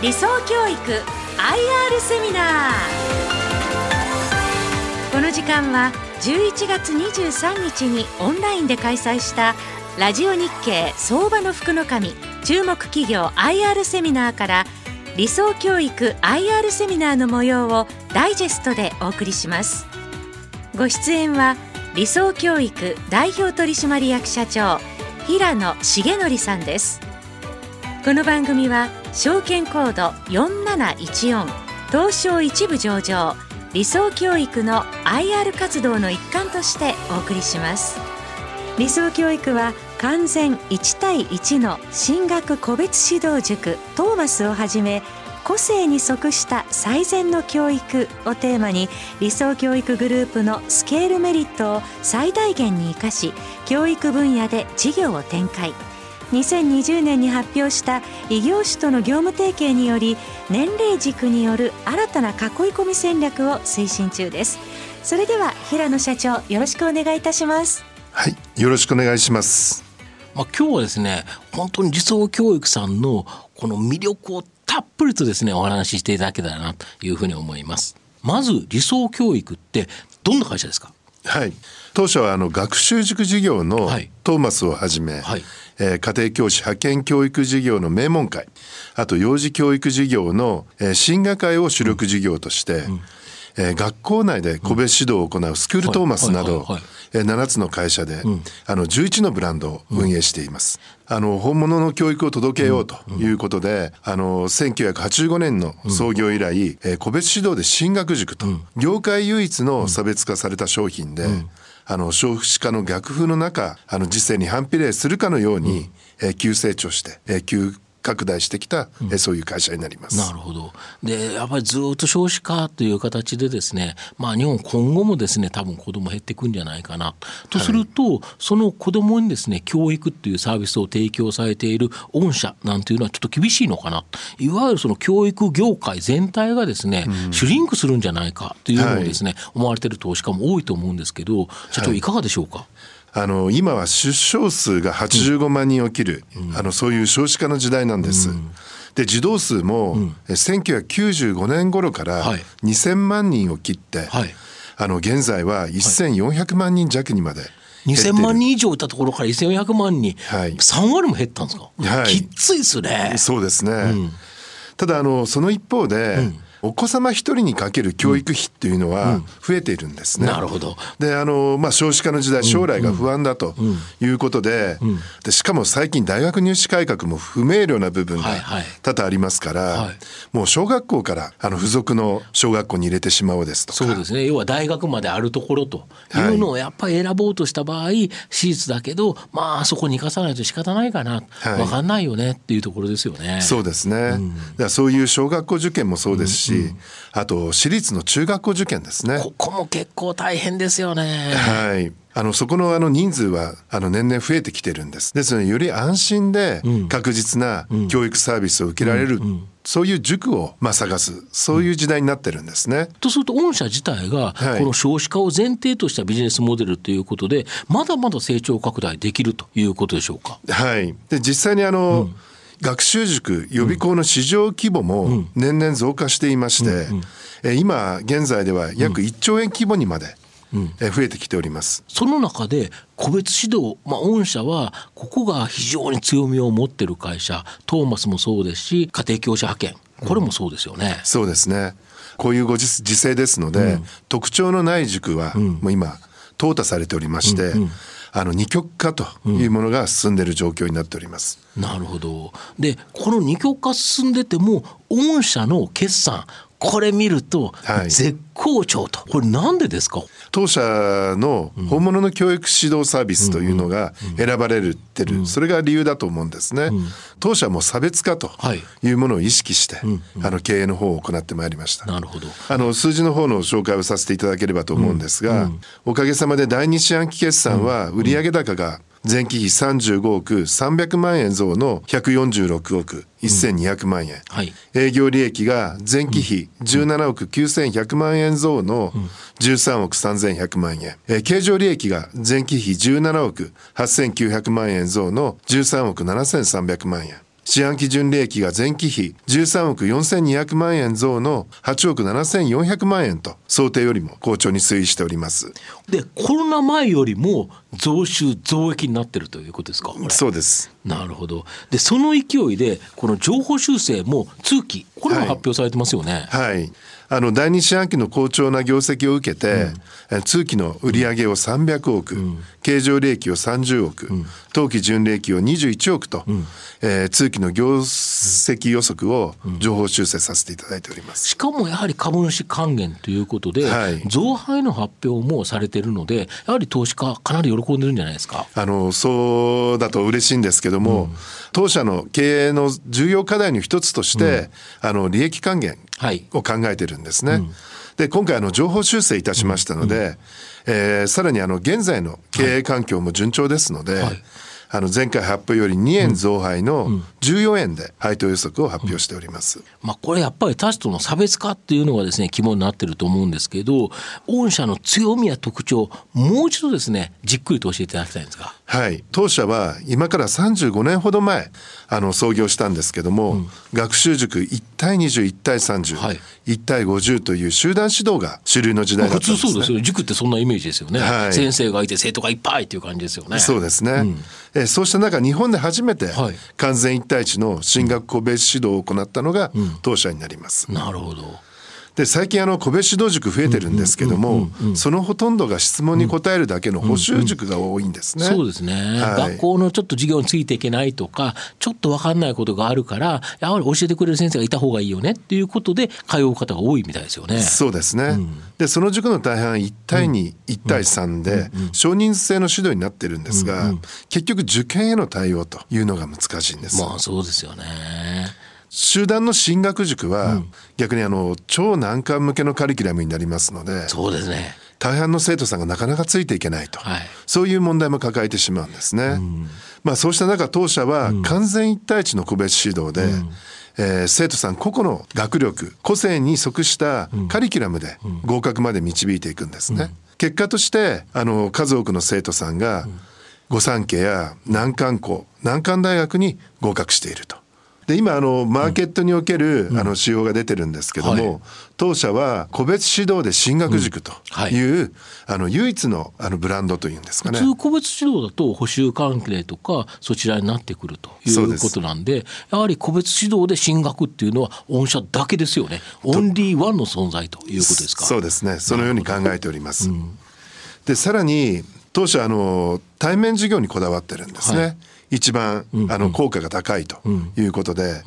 理想教育 IR セミナー。この時間は11月23日にオンラインで開催したラジオ日経相場の福の神注目企業 IR セミナーから理想教育 IR セミナーの模様をダイジェストでお送りします。ご出演は理想教育代表取締役社長平野重則さんです。この番組は証券コード4714東証一部上場理想教育の IR 活動の一環としてお送りします。理想教育は完全1対1の進学個別指導塾トーマスをはじめ個性に即した最善の教育をテーマに理想教育グループのスケールメリットを最大限に生かし教育分野で事業を展開。2020年に発表した異業種との業務提携により年齢軸による新たな囲い込み戦略を推進中です。それでは平野社長よろしくお願いいたします。はいよろしくお願いします。まあ今日はですね本当に理想教育さんのこの魅力をたっぷりとですねお話ししていただけたらなというふうに思います。まず理想教育ってどんな会社ですか？はい。当初はあの学習塾事業のトーマスをはじめ、はいえー、家庭教師派遣教育事業の名門会。あと幼児教育事業の、えー、進学会を主力事業として、うん、えー、学校内で個別指導を行うスクールトーマスなど、7つの会社で、うん、あの11のブランドを運営しています。うん、あの本物の教育を届けようということで、うん、あの1985年の創業以来、えー、個別指導で進学塾と、業界唯一の差別化された商品で、あの少子化の逆風の中あの時世に反比例するかのように、うん、えー、急成長して、えー、急拡大してきた、うん、そういう会社になります。なるほど。で、やっぱりずっと少子化という形でですね、まあ日本今後もですね、多分子供減っていくんじゃないかな。とすると、はい、その子供にですね、教育っていうサービスを提供されている御社なんていうのはちょっと厳しいのかな。いわゆるその教育業界全体がですね、うん、シュリンクするんじゃないかというのをですね、はい、思われている投資家も多いと思うんですけど、社長いかがでしょうか、はいあの今は出生数が85万人を切る、うん、あのそういう少子化の時代なんです。うん、で児童数も、うん、1995年頃から2000万人を切って、はい、あの現在は1400万人弱にまで。2000万人以上いたところから1400万人、はい、3割も減ったんですか、はい、きついですね。そうですね、ただあのその一方で、お子様一人にかける教育費っていうのは増えているんですね。なるほど。で、あの、まあ、少子化の時代、将来が不安だということで、でしかも最近大学入試改革も不明瞭な部分が多々ありますから、もう小学校からあの付属の小学校に入れてしまおうですとそうですね。要は大学まであるところというのをやっぱり選ぼうとした場合、私立だけど、まあ、そこに生かさないと仕方ないかな、はい、分かんないよねっていうところですよね。そうですね。うん、だそういう小学校受験もそうですし、し、うん、あと私立の中学校受験ですね。ここも結構大変ですよね。はい。あのそこのあの人数はあの年々増えてきてるんです。ですのでより安心で確実な教育サービスを受けられる。そういう塾をまあ探す、そういう時代になってるんですね。とすると、御社自体が、この少子化を前提としたビジネスモデルということで、まだまだ成長拡大できるということでしょうか？はい。で、実際にあの、うん学習塾予備校の市場規模も年々増加していまして、え今現在では約1兆円規模にまで、増えてきております。その中で個別指導、まあ、御社はここが非常に強みを持ってる会社トーマスもそうですし家庭教師派遣。これもそうですよね、うん、そうですね。こういうご時世ですので、うん、特徴のない塾はもう今淘汰されておりまして、うんうんあの二極化というものが進んでいる状況になっております。うん、なるほど。で、この二極化進んでても御社の決算これ見ると絶好調と、はい、これなんでですか？当社の本物の教育指導サービスというのが選ばれてる、それが理由だと思うんですね、うん、当社も差別化とい。うものを意識して、はい、あの経営の方を行ってまいりました。なるほど。あの数字の方の紹介をさせていただければと思うんですが、おかげさまで第二四半期決算は売上高が前期比35億300万円増の146億1200万円、うん。はい、営業利益が前期比17億9100万円増の13億3100万円、えー、経常利益が前期比17億8900万円増の13億7300万円四半期純利益が前期比13億4200万円増の8億7400万円と想定よりも好調に推移しております。でコロナ前よりも増収増益になってるということですか？そうですなるほど。でその勢いでこの情報修正も通期これも発表されてますよね。はい、はいあの第二四半期の好調な業績を受けて、うん、通期の売上を300億、うん、経常利益を30億、うん、当期純利益を21億と、うん、えー、通期の業績予測を情報修正させていただいております、しかもやはり株主還元ということで、はい、増配の発表もされているのでやはり投資家かなり喜んでるんじゃないですか？あのそうだと嬉しいんですけども、当社の経営の重要課題の一つとして、あの利益還元を考えてるんですね。はいうん、で今回あの情報修正いたしましたので、うん、えー、さらにあの現在の経営環境も順調ですので、はいあの前回発表より2円増配の14円で配当予測を発表しております、うんうん、まあ、これやっぱり他社との差別化っていうのがですね肝になってると思うんですけど御社の強みや特徴もう一度ですねじっくりと教えていただきたいんですが。はい。当社は今から35年ほど前あの創業したんですけども、うん、学習塾1対201対30、はい、1対50という集団指導が主流の時代だったんです、ね、普通そうですよ塾ってそんなイメージですよね、はい、先生がいて生徒がいっぱいっていう感じですよね。そうですね、うん、えそうした中日本で初めて完全1対1の進学校ベース指導を行ったのが当社になります、うん、なるほどで最近あの個別指導塾増えてるんですけどもそのほとんどが質問に答えるだけの補習塾が多いんですね。そうですね、はい、学校のちょっと授業についていけないとかちょっと分かんないことがあるからやはり教えてくれる先生がいた方がいいよねっていうことで通う方が多いみたいですよね。そうですね、うん、でその塾の大半1対2、うん、1対3で少人数制の指導になってるんですが、結局受験への対応というのが難しいんです。まあそうですよね。集団の進学塾は、逆にあの超難関向けのカリキュラムになりますのでそうですね。大半の生徒さんがなかなかついていけないと、はい、そういう問題も抱えてしまうんですね。うん、まあ、そうした中当社は完全一対一の個別指導で、うん、えー、生徒さん個々の学力個性に即したカリキュラムで合格まで導いていくんですね。結果としてあの数多くの生徒さんが御三家や難関校難関大学に合格していると。で今あのマーケットにおける、あの仕様が出てるんですけども、はい、当社は個別指導で進学塾という、はい、あの唯一のあのブランドというんですかね。普通個別指導だと補修関係とかそちらになってくるということなんでやはり個別指導で進学っていうのは御社だけですよね。オンリーワンの存在ということですか？そうですね。そのように考えております、うん、でさらに当社あの対面授業にこだわってるんですね、はい一番、あの効果が高いということで、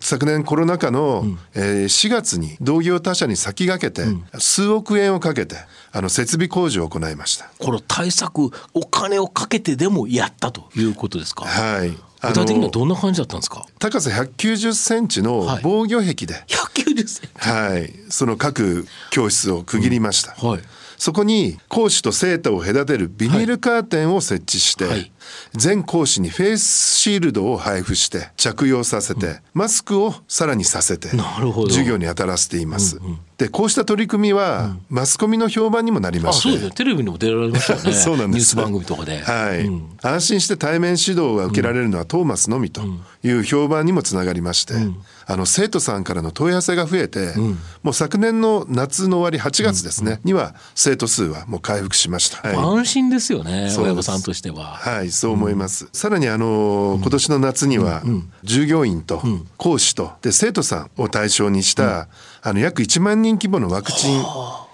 昨年コロナ禍の、うえ4月に同業他社に先駆けて、数億円をかけてあの設備工事を行いました。この対策お金をかけてでもやったということですか？はい。具体的にはどんな感じだったんですか？高さ190センチの防御壁で、はい、190センチ。はい。その各教室を区切りました、うん、はい。そこに講師と生徒を隔てるビニールカーテンを設置して、はい、全講師にフェイスシールドを配布して着用させて、うん、マスクをさらにさせて授業に当たらせています。うんうん。でこうした取り組みは、マスコミの評判にもなりまして、そうですね。テレビにも出られましたよね。そうなんです。ニュース番組とかで、はい、うん、安心して対面指導が受けられるのはトーマスのみという評判にもつながりまして、うん、あの生徒さんからの問い合わせが増えて、うん、もう昨年の夏の終わり8月ですね、には生徒数はもう回復しました、はい、安心ですよね親御さんとしては。はいそう思います、さらにあの今年の夏には従業員と講師とで生徒さんを対象にした、あの約1万人規模のワクチン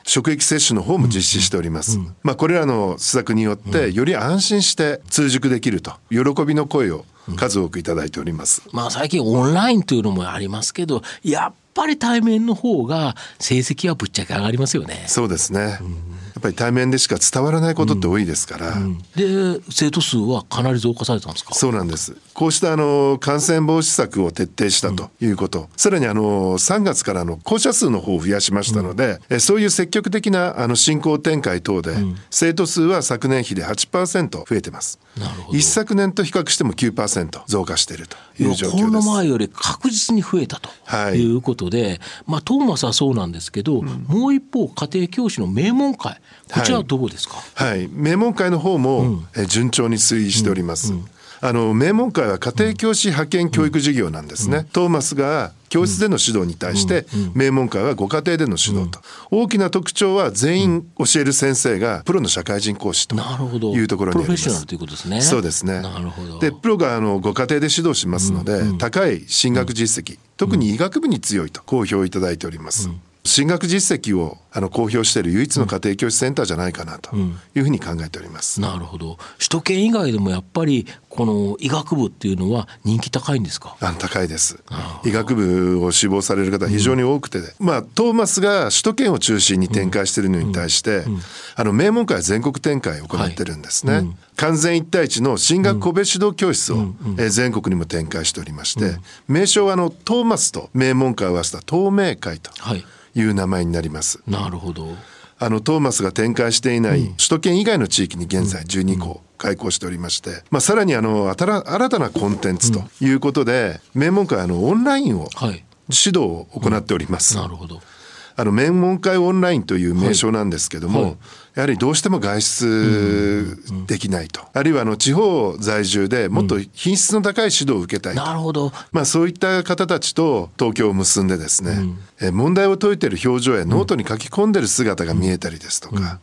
職域接種の方も実施しております。うん。うん、まあこれらの施策によってより安心して通塾できると喜びの声を数多くいただいております。まあ最近オンラインというのもありますけど、やっぱり対面の方が成績はぶっちゃけ上がりますよね。そうですね。うんっぱり対面でしか伝わらないことって多いですから、うんうん、で生徒数はかなり増加されたんですか？そうなんです。こうしたあの感染防止策を徹底したということ、うん、さらにあの3月からの校舎数の方を増やしましたので、うん、そういう積極的なあの進行展開等で、生徒数は昨年比で8%増えてます。一昨年と比較しても9%増加しているという状況です。コロナ前より確実に増えたとい。うことで、はい、まあトーマスはそうなんですけど、もう一方家庭教師の名門会こちらはどうですか、はい、はい、名門会の方も、うん、順調に推移しております。うんうんあの名門会は家庭教師派遣教育事業なんですね。トーマスが教室での指導に対して名門会はご家庭での指導と、大きな特徴は全員教える先生がプロの社会人講師というところにあります。プロフェッショナルということですね。そうですね。なるほど。でプロがあのご家庭で指導しますので、高い進学実績、特に医学部に強いと好評いただいております。進学実績をあの公表している唯一の家庭教師センターじゃないかなというふうに考えております。うん、なるほど。首都圏以外でもやっぱりこの医学部っていうのは人気高いんですか？あ高いです。医学部を志望される方非常に多くて、うん、まあトーマスが首都圏を中心に展開しているのに対して、うん、あの名門会は全国展開を行ってるんですね。はい、完全一対一の進学個別指導教室を、え全国にも展開しておりまして、名称はあのトーマスと名門会を合わせた東名会と。はいいう名前になります。なるほど。あのトーマスが展開していない首都圏以外の地域に現在12校開校しておりまして、まあ、さらにあの新たなコンテンツということで、名門会あのオンラインを指導を行っております。なるほどあの名門会オンラインという名称なんですけども、はい。はい、やはりどうしても外出できないと、あるいはあの地方在住でもっと品質の高い指導を受けたいと、なるほど、まあ、そういった方たちと東京を結んでですね、うん、え問題を解いてる表情やノートに書き込んでる姿が見えたりですとか、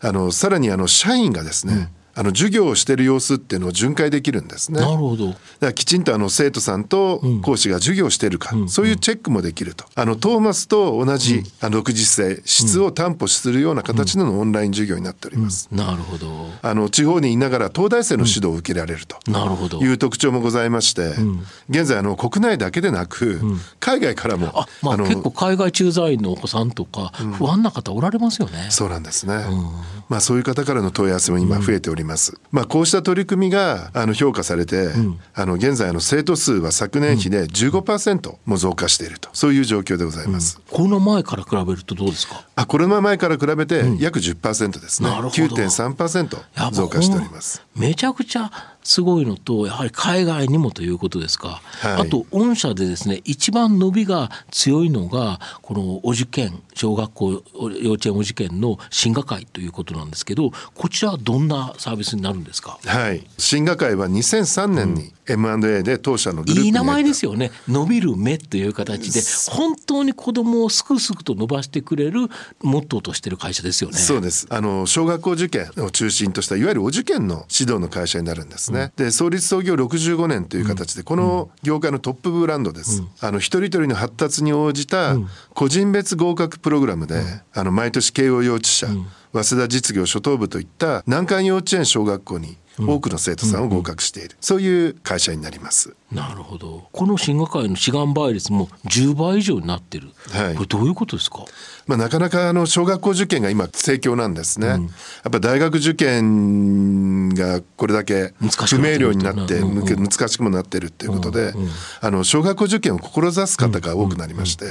あのさらにあの社員がですね、あの授業をしている様子っていうのを巡回できるんですね。なるほど。だからきちんとあの生徒さんと講師が授業しているか、うん、そういうチェックもできると。あのトーマスと同じ、あの独自性、質を担保するような形のオンライン授業になっております。なるほど。あの地方にいながら東大生の指導を受けられると。なるほど。いう特徴もございまして、現在あの国内だけでなく、海外からもあ、まあ、の結構海外駐在員のお子さんとか不安な方おられますよね。そうなんですね。まあそういう方からの問い合わせも今増えております。まあこうした取り組みがあの評価されて、うん、あの現在の生徒数は昨年比で15%も増加していると。そういう状況でございます、うん、コロナ前から比べるとどうですか？あコロナ前から比べて約10%ですね、うん、9.3%増加しております。めちゃくちゃすごいのとやはり海外にもということですか、はい、あと御社でですね一番伸びが強いのがこのお受験小学校幼稚園お受験の進学会ということなんですけどこちらはどんなサービスになるんですか？はい。進学会は2003年に M&A で当社のグループいい名前ですよね。伸びる目という形で本当に子供をすくすくと伸ばしてくれるモットーとしてる会社ですよね。そうです。あの小学校受験を中心としたいわゆるお受験の指導の会社になるんですね、うん、で創立創業65年という形でこの業界のトップブランドです、うん、あの一人一人の発達に応じた個人別合格プログラムで、あの毎年慶応幼稚舎、早稲田実業初等部といった難関幼稚園小学校に多くの生徒さんを合格している、うんうん、そういう会社になります。なるほど。この進学会の志願倍率も10倍以上になってる。はい。これどういうことですか？まあなかなかあの小学校受験が今盛況なんですね。うん、やっぱ大学受験がこれだけ不明瞭になって難しくもなってるっていうことで、あの小学校受験を志す方が多くなりまして、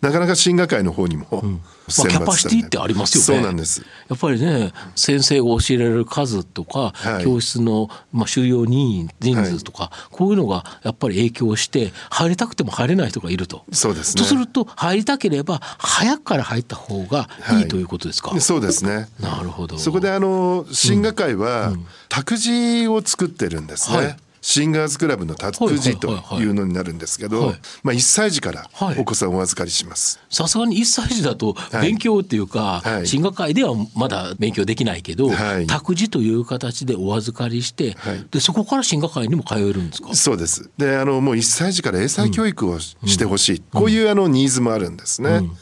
なかなか進学会の方にも、まあ、キャパシティってありますよね。そうなんです。やっぱりね、先生が教えられる数とか、はい、教室の、まあ、収容人人数とか、はい、こういうのがやっぱり影響して入りたくても入れない人がいると。そうです、ね、とすると入りたければ早くから入った方がいい、ということですか？そうですね。なるほど。そこであの進学会は、託児を作ってるんですね。はいシンガーズクラブの託児というのになるんですけど、まあ1歳児からお子さんをお預かりします。さすがに1歳児だと勉強っていうか、はい、進学会ではまだ勉強できないけど、はい、託児という形でお預かりして、はい、でそこから進学会にも通えるんですか？そうです。で、あのもう1歳児から英才教育をしてほしい、うん、こういうあのニーズもあるんですね。うん。うん、だか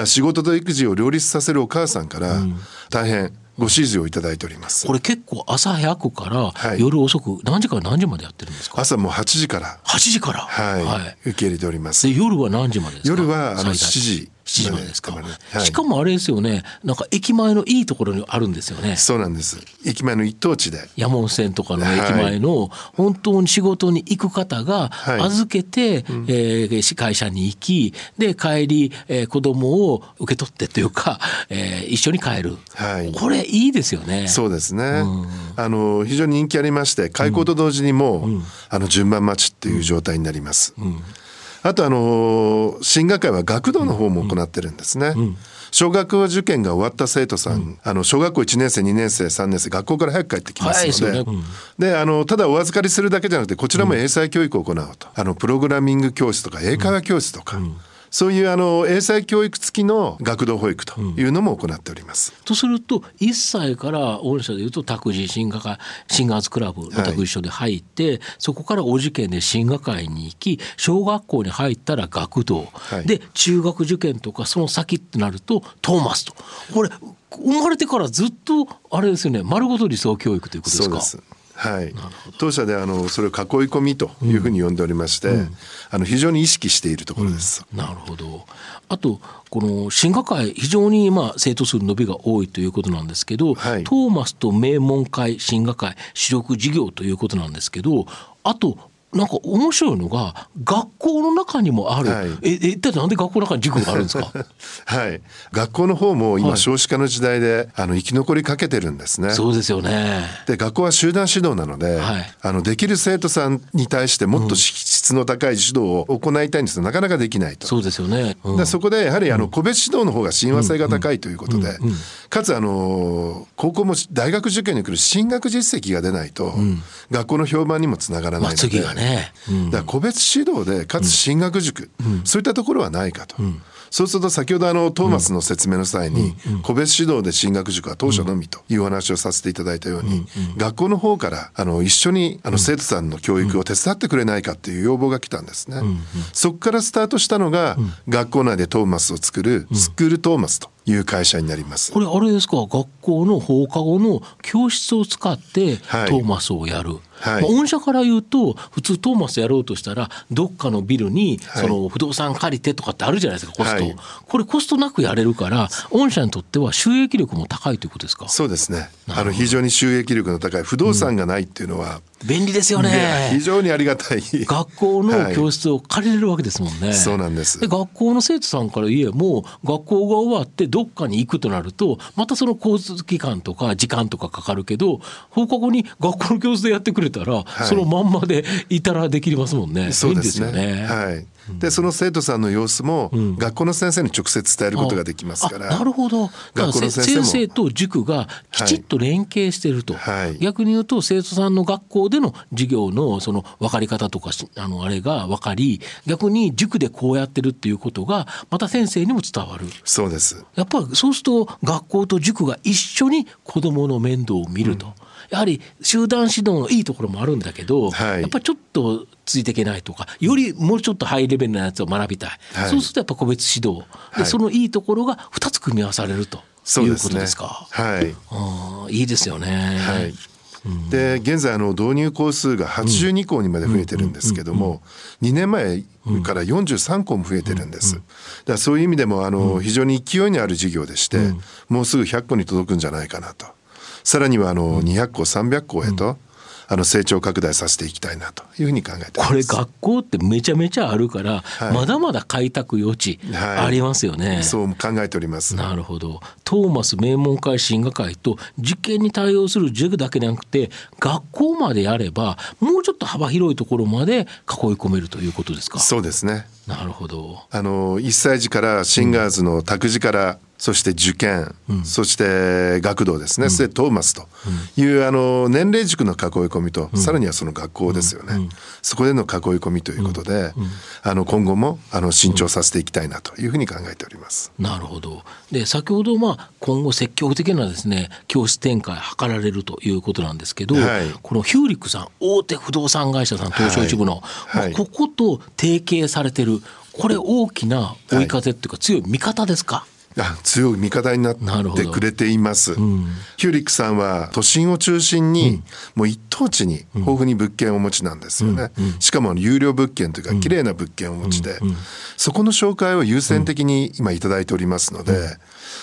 ら仕事と育児を両立させるお母さんから大変ご指示をいただいております。これ結構朝早くから夜遅く何時から何時までやってるんですか？朝もう8時から。8時から？はい、はい、受け入れております。で夜は何時までですか？夜はあの7時7時までですか、はい、しかもあれですよね。なんか駅前のいいところにあるんですよね。そうなんです。駅前の一等地で。山手線とかの駅前の本当に仕事に行く方が預けて、はい、えー、会社に行きで帰り、えー、子供を受け取ってというか、えー、一緒に帰る、はい、これいいですよね。そうですね、うん、あの非常に人気ありまして開校と同時にもう、うん、あの順番待ちっていう状態になります、うんあとあの進学会は学童の方も行ってるんですね。小学校受験が終わった生徒さん、うん、あの小学校1年生2年生3年生学校から早く帰ってきますので,、であのただお預かりするだけじゃなくてこちらも英才教育を行うと、あのプログラミング教室とか英会話教室とか。そういうあの英才教育付きの学童保育というのも行っております。うん、とすると1歳から御社でいうと託児進学会進学クラブまた一緒で入って、はい、そこからお受験で進学会に行き小学校に入ったら学童、はい、で中学受験とかその先ってなるとトーマスと。これ生まれてからずっとあれですよね丸ごと理想教育ということですか？はい、当社であのそれを囲い込みというふうに呼んでおりまして、うん、あの非常に意識しているところです。うん、なるほど。あとこの進学会非常にまあ生徒数伸びが多いということなんですけど、はい、トーマスと名門会進学会主力事業ということなんですけどあとなんか面白いのが学校の中にもある、はい、え一体なんで学校の中に塾があるんですか？はい。学校の方も今少子化の時代で、はい、あの生き残りかけてるんですね。そうですよね。で学校は集団指導なので、はい、あのできる生徒さんに対してもっと質の高い指導を行いたいんですが、なかなかできないと。そうですよね、うん、でそこでやはりあの個別指導の方が親和性が高いということで、かつあの高校も大学受験に来る進学実績が出ないと、うん、学校の評判にもつながらないので、まあ、次がね、うん、だから個別指導でかつ進学塾、そういったところはないかと。そうすると先ほどあのトーマスの説明の際に個別指導で進学塾は当初のみというお話をさせていただいたように学校の方からあの一緒にあの生徒さんの教育を手伝ってくれないかっていう要望が来たんですね。そこからスタートしたのが学校内でトーマスを作るスクールトーマスという会社になります。これあれですか？学校の放課後の教室を使ってトーマスをやる。はい。はい、御社から言うと普通トーマスやろうとしたらどっかのビルにその不動産借りてとかってあるじゃないですかコスト、はい、これコストなくやれるから御社にとっては収益力も高いということですか？そうですね。あの非常に収益力の高い不動産がないっていうのは、うん便利ですよね。非常にありがたい。学校の教室を借りれるわけですもんね。はい、そうなんです。で学校の生徒さんから言えも学校が終わってどっかに行くとなるとまたその交通機関とか時間とかかかるけど放課後に学校の教室でやってくれたら、はい、そのまんまでいたらできますもんね。そうですね。はい。でその生徒さんの様子も学校の先生に直接伝えることができますから、なるほど学校の先生先生と塾がきちっと連携してると、はい、逆に言うと生徒さんの学校での授業のその分かり方とかあのあれが分かり逆に塾でこうやってるっていうことがまた先生にも伝わる。そうです。やっぱりそうすると学校と塾が一緒に子どもの面倒を見ると。うん。やはり集団指導のいいところもあるんだけど、はい、やっぱりちょっとついていけないとかよりもうちょっとハイレベルなやつを学びたい、はい、そうするとやっぱ個別指導。で、そのいいところが2つ組み合わされるということですか。すね、はい、いいですよね。はいで現在あの導入校数が82校にまで増えてるんですけども2年前から43校も増えてるんです。だそういう意味でもあの非常に勢いのある事業でしてもうすぐ100校に届くんじゃないかなと。さらにはあの200校300校へと、あの成長拡大させていきたいなというふうに考えてこれ学校ってめちゃめちゃあるから、はい、まだまだ開拓余地ありますよね、はい、そう考えております。なるほど。トーマス名門会進学会と受験に対応する塾だけでなくて学校までやればもうちょっと幅広いところまで囲い込めるということですか？そうですね。なるほど。あの1歳児からシンガーズの託児から、うんそして受験、うん、そして学童ですね、うん、そしてトーマスという、あの年齢軸の囲い込みと、うん、さらにはその学校ですよね、そこでの囲い込みということで、あの今後もあの伸長させていきたいなというふうに考えております。なるほど。で先ほど、まあ、今後積極的なですね教室展開図られるということなんですけど、はい、このヒューリックさん大手不動産会社さん東証一部の、はい、まあ、ここと提携されてるこれ大きな追い風っていうか強い味方ですか、あ強い味方になってくれています、うん、ヒューリックさんは都心を中心に、もう一等地に豊富に物件をお持ちなんですよね、しかも有料物件というか綺麗な物件をお持ちで、そこの紹介を優先的に今頂いておりますので、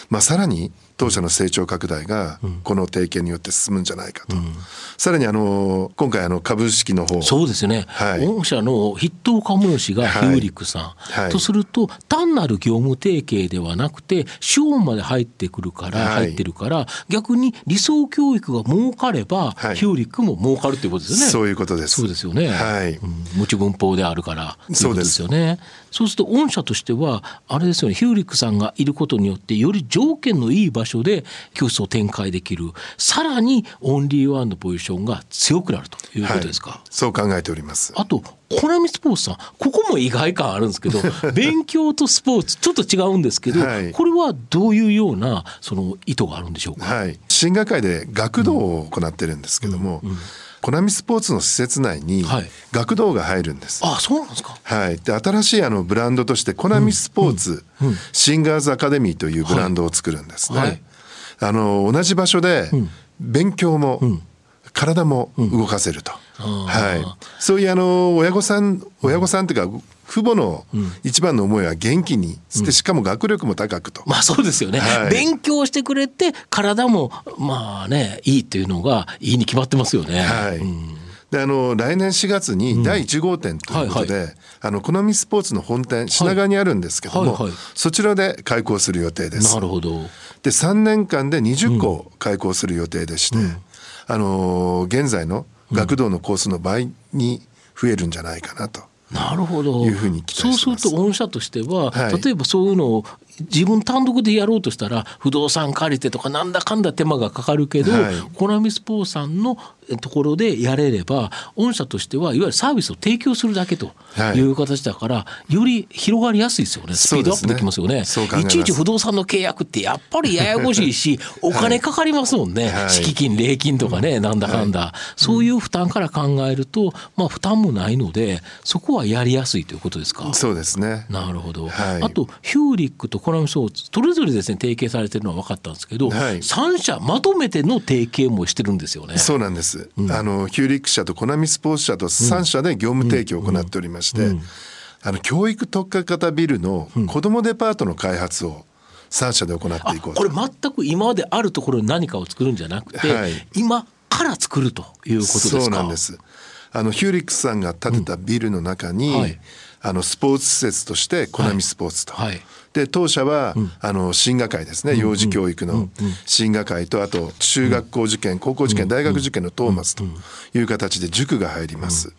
まあ、さらに当社の成長拡大がこの提携によって進むんじゃないかと、うん、さらにあの今回あの株式の方。そうですね、はい、御社の筆頭株主がヒューリックさん、はい。はい、とすると単なる業務提携ではなくて資本まで入ってくるから、入ってるから逆に理想教育が儲かれば、ヒューリックも儲かるということですよね。そういうことです。そうですよね、はい、うん、無知文法であるからそうですよね。そうすると御社としてはあれですよね。ヒューリックさんがいることによってより条件のいい場所で教室を展開できるさらにオンリーワンのポジションが強くなるということですか、はい、そう考えております。あとコナミスポーツさんここも意外感あるんですけど 勉強とスポーツちょっと違うんですけど、はい、これはどういうようなその意図があるんでしょうか、はい、進学会で学童を行ってるんですけども、うんうんうんコナミスポーツの施設内に学童が入るんです。はい、あ、そうなんですか。はい。で、新しいあのブランドとしてコナミスポーツ、うんうん、シンガーズアカデミーというブランドを作るんですね。はい、あの同じ場所で勉強も、体も動かせると。はい。そういうあの親御さん親御さんというか父母の一番の思いは元気にして、しかも学力も高くと。まあそうですよね、はい、勉強してくれて体もまあねいいっていうのがいいに決まってますよね。はい、うん。であの来年4月に第1号店ということで、うんはいはい、あのコナミスポーツの本店品川にあるんですけども、はいはい。はい、そちらで開校する予定です。なるほど。で3年間で20校開校する予定でして、うん、あの現在の学童のコースの倍に増えるんじゃないかなと。なるほど。いうふうにそうすると御社としては、はい、例えばそういうのを自分単独でやろうとしたら不動産借りてとかなんだかんだ手間がかかるけど、はい、コナミスポーさんのところでやれれば御社としてはいわゆるサービスを提供するだけとい。う形だから、はい、より広がりやすいですよね。スピードアップできますよね、ね、いちいち不動産の契約ってやっぱりややこしいし お金かかりますもんね、はい、敷金礼金とかね、なんだかんだ、そういう負担から考えるとまあ負担もないのでそこはやりやすいということですか？そうですね。なるほど、あとヒューリックとコナミソーツそれぞれですね提携されてるのは分かったんですけど、はい、3社まとめての提携もしてるんですよね。そうなんです、うん、あのヒューリック社とコナミスポーツ社と3社で業務提供を行っておりまして、あの教育特化型ビルの子どもデパートの開発を3社で行っていこうこれ全く今まであるところに何かを作るんじゃなくて、はい、今から作るということですか？そうなんです。あのヒューリックさんが建てたビルの中に、うん。はい、あのスポーツ施設としてコナミスポーツと、はい。はいで当社は、うん、あの進学会ですね、幼児教育の進学会とあと中学校受験高校受験大学受験のトーマスという形で塾が入ります、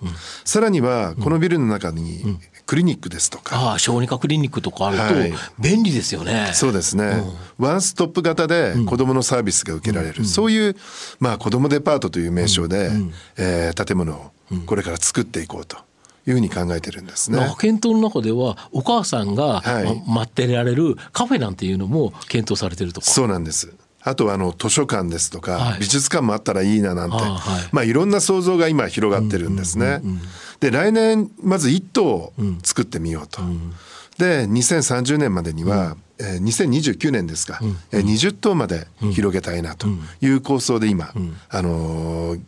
さらにはこのビルの中にクリニックですとか、ああ小児科クリニックとかあると便利ですよね、はい、そうですね、ワンストップ型で子どものサービスが受けられる、そういう、まあ、子どもデパートという名称で、えー、建物をこれから作っていこうと。いうふうに考えてるんですね。検討の中ではお母さんが、はい、待ってられるカフェなんていうのも検討されてるとか。そうなんです。あとはあの図書館ですとか、はい、美術館もあったらいいななんて、はい。まあ、いろんな想像が今広がってるんですね。で来年まず1棟作ってみようと。うん、で2030年までには、うん、えー、2029年ですか、うん、えー、20棟まで広げたいなという構想で今、うん、あのー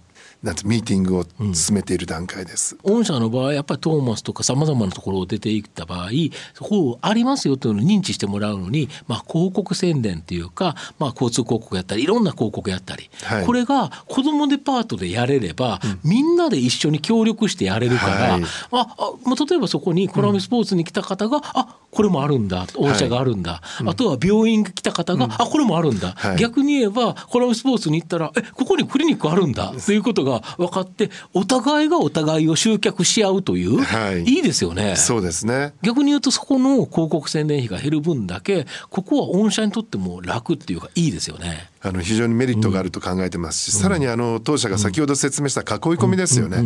なんてミーティングを進めている段階です、うん、御社の場合やっぱりトーマスとかさまざまなところを出ていった場合そこありますよというのを認知してもらうのに、まあ、広告宣伝っていうか、まあ、交通広告やったりいろんな広告やったり、はい、これが子どもデパートでやれれば、うん、みんなで一緒に協力してやれるから、はい、ああもう例えばそこにコラムスポーツに来た方が、うん、あこれもあるんだ御社があるんだ、はい、あとは病院来た方が、うん、あこれもあるんだ、逆に言えばコラムスポーツに行ったらえここにクリニックあるんだということが分かってお互いがお互いを集客し合うという、はい、いいですよね。そうですね。逆に言うとそこの広告宣伝費が減る分だけここは御社にとっても楽っていうかいいですよね。あの非常にメリットがあると考えてますし、うん、さらにあの当社が先ほど説明した囲い込みですよね。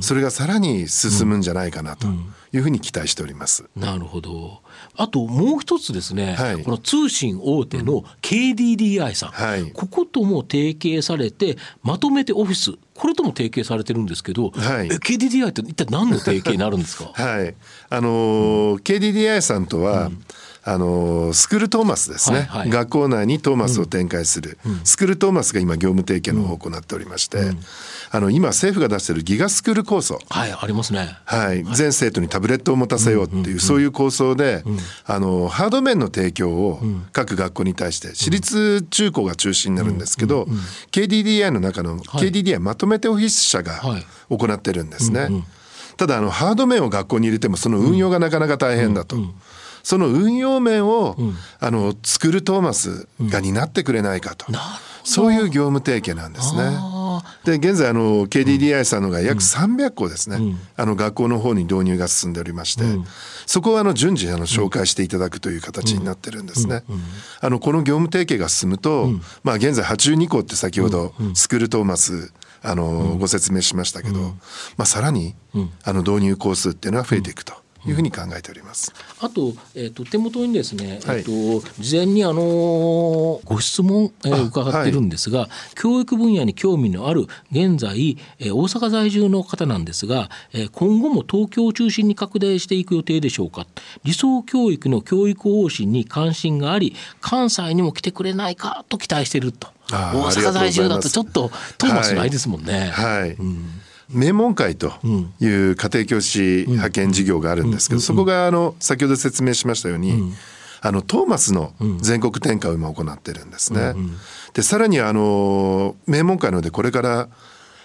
それがさらに進むんじゃないかなというふうに期待しております。なるほどあともう一つですね、はい、この通信大手の KDDI さん、はい、こことも提携されてまとめてオフィス。これとも提携されてるんですけど、はい、KDDI って一体何の提携になるんですか？はい。あのー、KDDI さんとは、うん。あのスクールトーマスですね、はいはい、学校内にトーマスを展開する、うん、スクールトーマスが今業務提携の方を行っておりまして、うん、あの今政府が出しているギガスクール構想。はいありますね、はい、全生徒にタブレットを持たせようっていう、そういう構想で、あのハード面の提供を各学校に対して私立中高が中心になるんですけど、KDDI の中の、KDDI まとめてオフィス社が行ってるんですね。ただあのハード面を学校に入れてもその運用がなかなか大変だと。その運用面を、うん、あの作るトーマスが担ってくれないかと、うん、そういう業務提携なんですね。で現在あの KDDI さんのが約300校ですね、うん、あの学校の方に導入が進んでおりまして、そこはあの順次あの紹介していただくという形になってるんですね。あのこの業務提携が進むと、まあ現在82校って先ほどスクールトーマスあのご説明しましたけど、まあさらにあの導入校数っていうのは増えていくと。いうふうに考えております。あと、えーと、手元にですね、はい、えっと事前にあのご質問、えー、伺ってるんですが、はい、教育分野に興味のある現在、えー、大阪在住の方なんですが、えー、今後も東京を中心に拡大していく予定でしょうか。理想教育の教育方針に関心があり、関西にも来てくれないかと期待してると。大阪在住だとちょっとトーマスないですもんね。はい、はいうん名門会という家庭教師派遣事業があるんですけど、そこがあの先ほど説明しましたように、あのトーマスの全国展開を今行ってるんですね。でさらにあの名門会のでこれから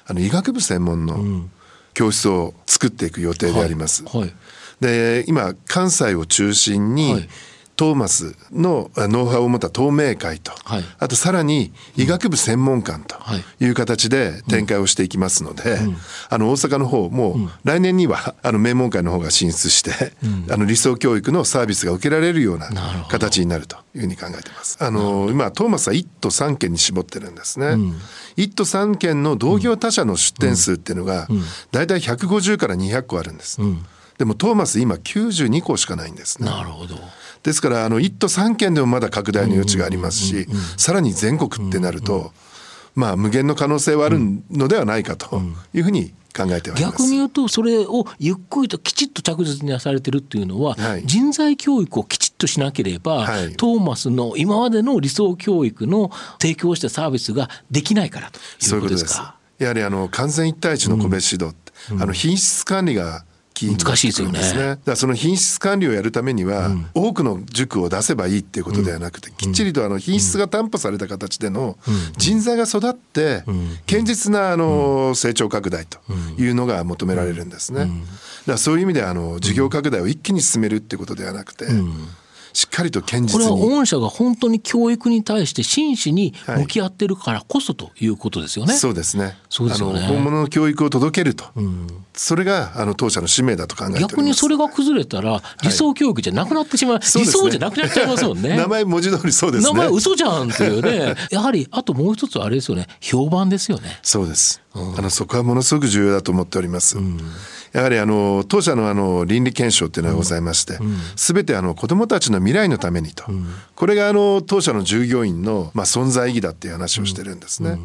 あの医学部専門の教室を作っていく予定であります。はい。はい、で今関西を中心に、はいトーマスのノウハウを持った透明会と、はい、あとさらに医学部専門官とい。う形で展開をしていきますので、うん、あの大阪の方も来年には あの名門会の方が進出して、うん、あの理想教育のサービスが受けられるような形になるというふうに考えています。あの今トーマスは1都3県に絞ってるんですね。うん、1都3県の同業他社の出店数っていうのが大体150から200個あるんです。でもトーマス今92個しかないんですね。なるほど。ですからあの1都3県でもまだ拡大の余地がありますし、さらに全国ってなると、まあ無限の可能性はあるのではないかというふうに考えて逆に言うとそれをゆっくりときちっと着実にされてるっていうのは、はい、人材教育をきちっとしなければ、はい、トーマスの今までの理想教育の提供したサービスができないからということですか？やはりあの完全一対一の個別指導、うん、あの品質管理が難しいですよね。だからその品質管理をやるためには、多くの塾を出せばいいっていうことではなくて、きっちりとあの品質が担保された形での人材が育って、堅実なあの成長拡大というのが求められるんですね。だからそういう意味であの事業拡大を一気に進めるっていうことではなくて、しっかりと堅実にこれは御社が本当に教育に対して真摯に向き合ってるからこそということですよね。はい、そうですね。そうですね。本物の教育を届けると、うん、それがあの当社の使命だと考えて逆にそれが崩れたら理想教育じゃなくなってしまう、はい、理想じゃなくなっちゃいますもんね。名前文字通りそうですね。名前嘘じゃんっていうね。やはりあともう一つあれですよね。評判ですよね。そうです。うん、あのそこはものすごく重要だと思っております。うんやはりあの当社のあの倫理検証っていうのがございまして、すべ、てあの子どもたちの未来のためにと、これがあの当社の従業員のまあ存在意義だっていう話をしてるんですね。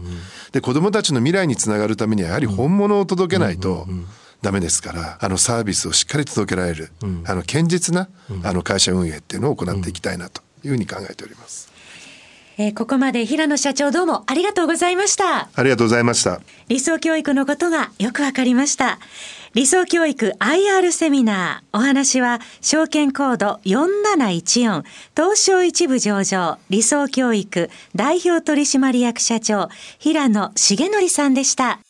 で子どもたちの未来につながるためにはやはり本物を届けないと、ダメですからあのサービスをしっかり届けられる、あの堅実な、あの会社運営っていうのを行っていきたいなというふうに考えております。えー、ここまで平野社長どうもありがとうございました。ありがとうございました。理想教育のことがよくわかりました。理想教育 IR セミナー。お話は、証券コード4714、東証一部上場、理想教育代表取締役社長、平野重則さんでした。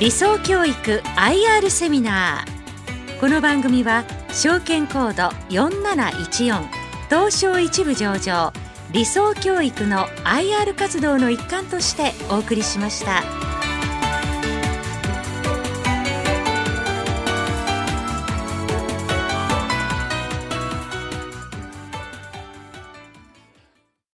理想教育 IR セミナーこの番組は証券コード4714東証一部上場理想教育の IR 活動の一環としてお送りしました。